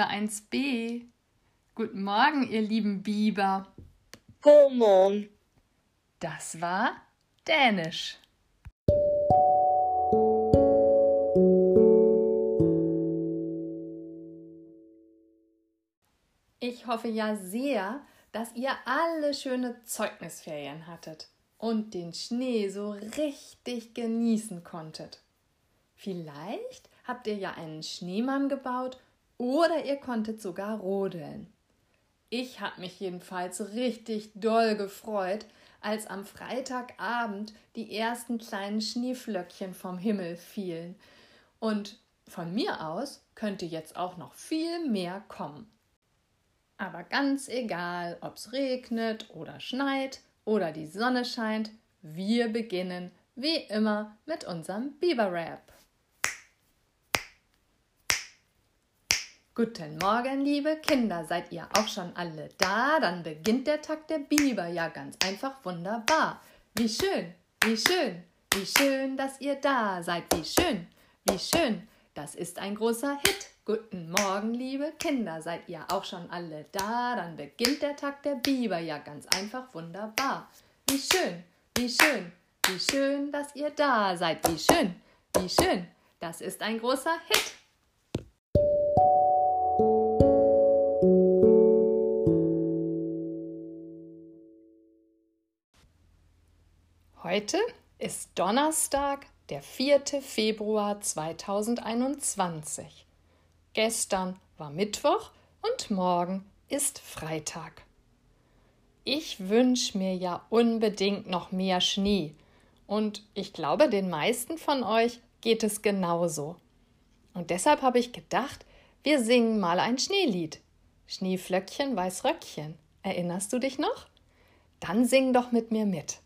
Guten liebe 1b. Guten Morgen, ihr lieben Biber. Morgen. Das war Dänisch. Ich hoffe ja sehr, dass ihr alle schöne Zeugnisferien hattet und den Schnee so richtig genießen konntet. Vielleicht habt ihr ja einen Schneemann gebaut oder ihr konntet sogar rodeln. Ich habe mich jedenfalls richtig doll gefreut, als am Freitagabend die ersten kleinen Schneeflöckchen vom Himmel fielen. Und von mir aus könnte jetzt auch noch viel mehr kommen. Aber ganz egal, ob's regnet oder schneit oder die Sonne scheint, wir beginnen wie immer mit unserem Biber-Rap. Guten Morgen, liebe Kinder, seid ihr auch schon alle da? Dann beginnt der Tag der Biber, ja ganz einfach wunderbar. Wie schön, wie schön, wie schön, dass ihr da seid. Wie schön, wie schön, das ist ein großer Hit. Guten Morgen, liebe Kinder, seid ihr auch schon alle da? Dann beginnt der Tag der Biber, ja ganz einfach wunderbar. Wie schön, wie schön, wie schön, dass ihr da seid. Wie schön, wie schön, das ist ein großer Hit. Heute ist Donnerstag, der 4. Februar 2021. Gestern war Mittwoch und morgen ist Freitag. Ich wünsche mir ja unbedingt noch mehr Schnee und ich glaube, den meisten von euch geht es genauso. Und deshalb habe ich gedacht, wir singen mal ein Schneelied. Schneeflöckchen, Weißröckchen. Erinnerst du dich noch? Dann sing doch mit mir mit.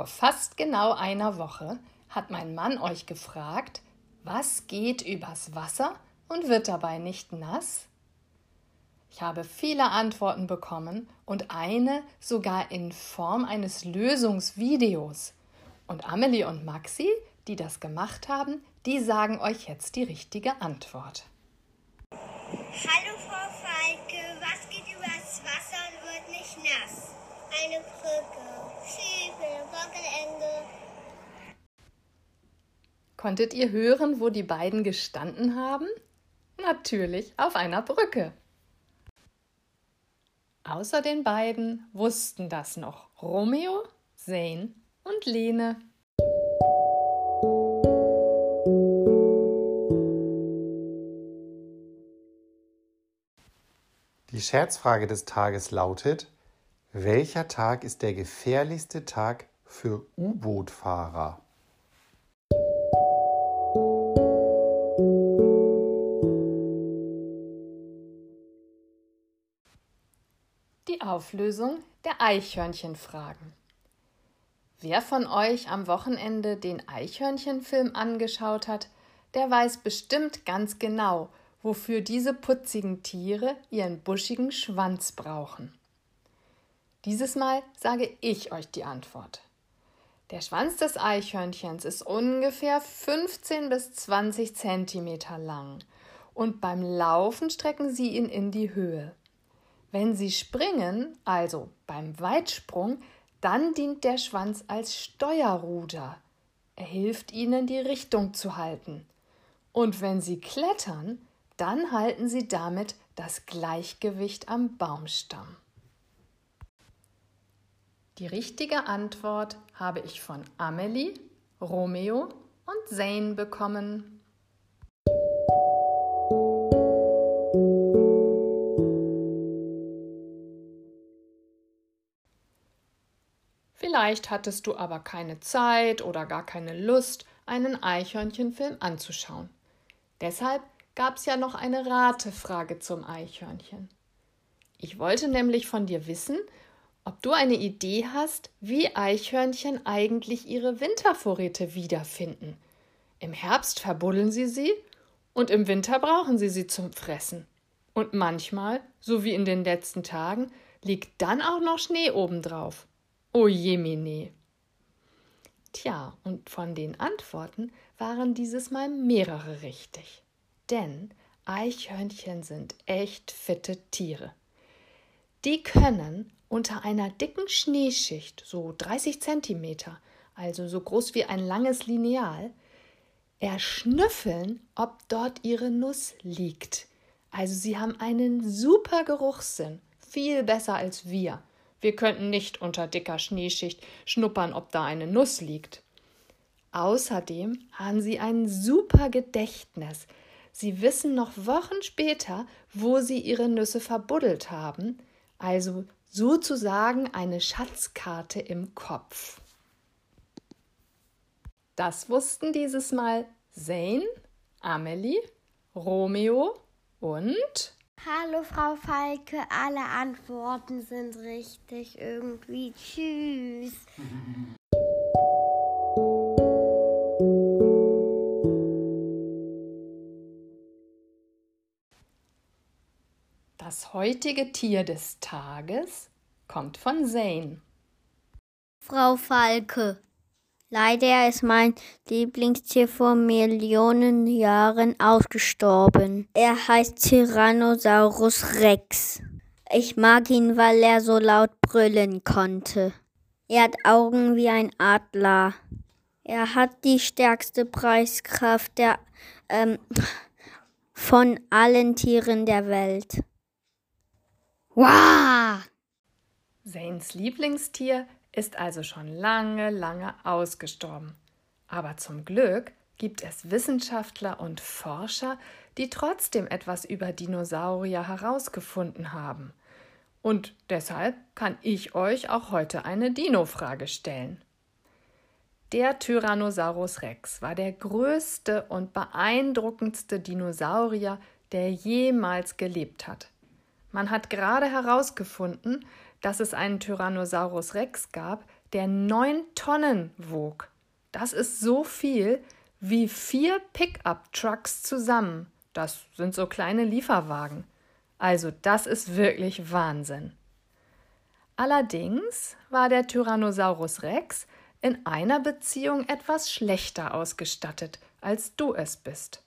Vor fast genau einer Woche hat mein Mann euch gefragt, was geht übers Wasser und wird dabei nicht nass? Ich habe viele Antworten bekommen und eine sogar in Form eines Lösungsvideos. Und Amelie und Maxi, die das gemacht haben, die sagen euch jetzt die richtige Antwort. Hallo Frau Falke, was geht übers Wasser und wird nicht nass? Eine Brücke. Wochenende. Konntet ihr hören, wo die beiden gestanden haben? Natürlich auf einer Brücke. Außer den beiden wussten das noch Romeo, Zane und Lene. Die Scherzfrage des Tages lautet, welcher Tag ist der gefährlichste Tag für U-Boot-Fahrer? Die Auflösung der Eichhörnchenfragen. Wer von euch am Wochenende den Eichhörnchenfilm angeschaut hat, der weiß bestimmt ganz genau, wofür diese putzigen Tiere ihren buschigen Schwanz brauchen. Dieses Mal sage ich euch die Antwort. Der Schwanz des Eichhörnchens ist ungefähr 15 bis 20 Zentimeter lang und beim Laufen strecken sie ihn in die Höhe. Wenn sie springen, also beim Weitsprung, dann dient der Schwanz als Steuerruder. Er hilft ihnen, die Richtung zu halten. Und wenn sie klettern, dann halten sie damit das Gleichgewicht am Baumstamm. Die richtige Antwort habe ich von Amelie, Romeo und Zane bekommen. Vielleicht hattest du aber keine Zeit oder gar keine Lust, einen Eichhörnchenfilm anzuschauen. Deshalb gab es ja noch eine Ratefrage zum Eichhörnchen. Ich wollte nämlich von dir wissen, ob du eine Idee hast, wie Eichhörnchen eigentlich ihre Wintervorräte wiederfinden. Im Herbst verbuddeln sie sie und im Winter brauchen sie sie zum Fressen. Und manchmal, so wie in den letzten Tagen, liegt dann auch noch Schnee obendrauf. O jemine. Tja, und von den Antworten waren dieses Mal mehrere richtig. Denn Eichhörnchen sind echt fitte Tiere. Die können unter einer dicken Schneeschicht, so 30 Zentimeter, also so groß wie ein langes Lineal, erschnüffeln, ob dort ihre Nuss liegt. Also sie haben einen super Geruchssinn, viel besser als wir. Wir könnten nicht unter dicker Schneeschicht schnuppern, ob da eine Nuss liegt. Außerdem haben sie ein super Gedächtnis. Sie wissen noch Wochen später, wo sie ihre Nüsse verbuddelt haben, also sozusagen eine Schatzkarte im Kopf. Das wussten dieses Mal Zane, Amelie, Romeo und Hallo Frau Falke, alle Antworten sind richtig irgendwie. Tschüss. Das heutige Tier des Tages kommt von Zane. Frau Falke, Leider ist mein Lieblingstier vor Millionen Jahren ausgestorben. Er heißt Tyrannosaurus Rex. Ich mag ihn, weil er so laut brüllen konnte. Er hat Augen wie ein Adler. Er hat die stärkste Preiskraft der, ähm, von allen Tieren der Welt. Wow! Zanes Lieblingstier ist also schon lange, lange ausgestorben. Aber zum Glück gibt es Wissenschaftler und Forscher, die trotzdem etwas über Dinosaurier herausgefunden haben. Und deshalb kann ich euch auch heute eine Dino-Frage stellen. Der Tyrannosaurus Rex war der größte und beeindruckendste Dinosaurier, der jemals gelebt hat. Man hat gerade herausgefunden, dass es einen Tyrannosaurus Rex gab, der neun Tonnen wog. Das ist so viel wie vier Pickup-Trucks zusammen. Das sind so kleine Lieferwagen. Also das ist wirklich Wahnsinn. Allerdings war der Tyrannosaurus Rex in einer Beziehung etwas schlechter ausgestattet, als du es bist.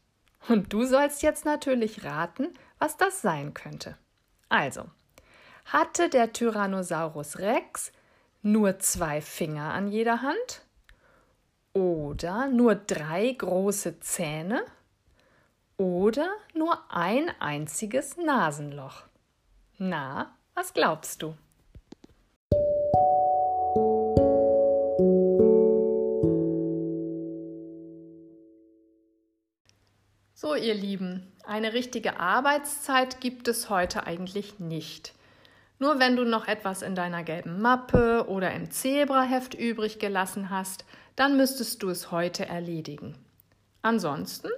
Und du sollst jetzt natürlich raten, was das sein könnte. Also, hatte der Tyrannosaurus Rex nur zwei Finger an jeder Hand oder nur drei große Zähne oder nur ein einziges Nasenloch. Na, was glaubst du? So, ihr Lieben, eine richtige Arbeitszeit gibt es heute eigentlich nicht. Nur wenn du noch etwas in deiner gelben Mappe oder im Zebraheft übrig gelassen hast, dann müsstest du es heute erledigen. Ansonsten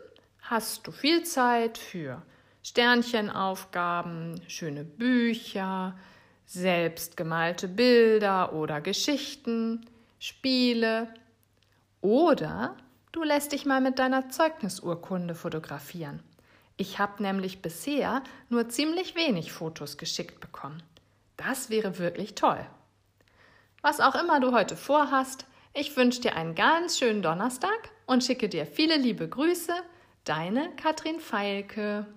hast du viel Zeit für Sternchenaufgaben, schöne Bücher, selbstgemalte Bilder oder Geschichten, Spiele oder du lässt dich mal mit deiner Zeugnisurkunde fotografieren. Ich habe nämlich bisher nur ziemlich wenig Fotos geschickt bekommen. Das wäre wirklich toll. Was auch immer du heute vorhast, ich wünsche dir einen ganz schönen Donnerstag und schicke dir viele liebe Grüße. Deine Katrin Feilke.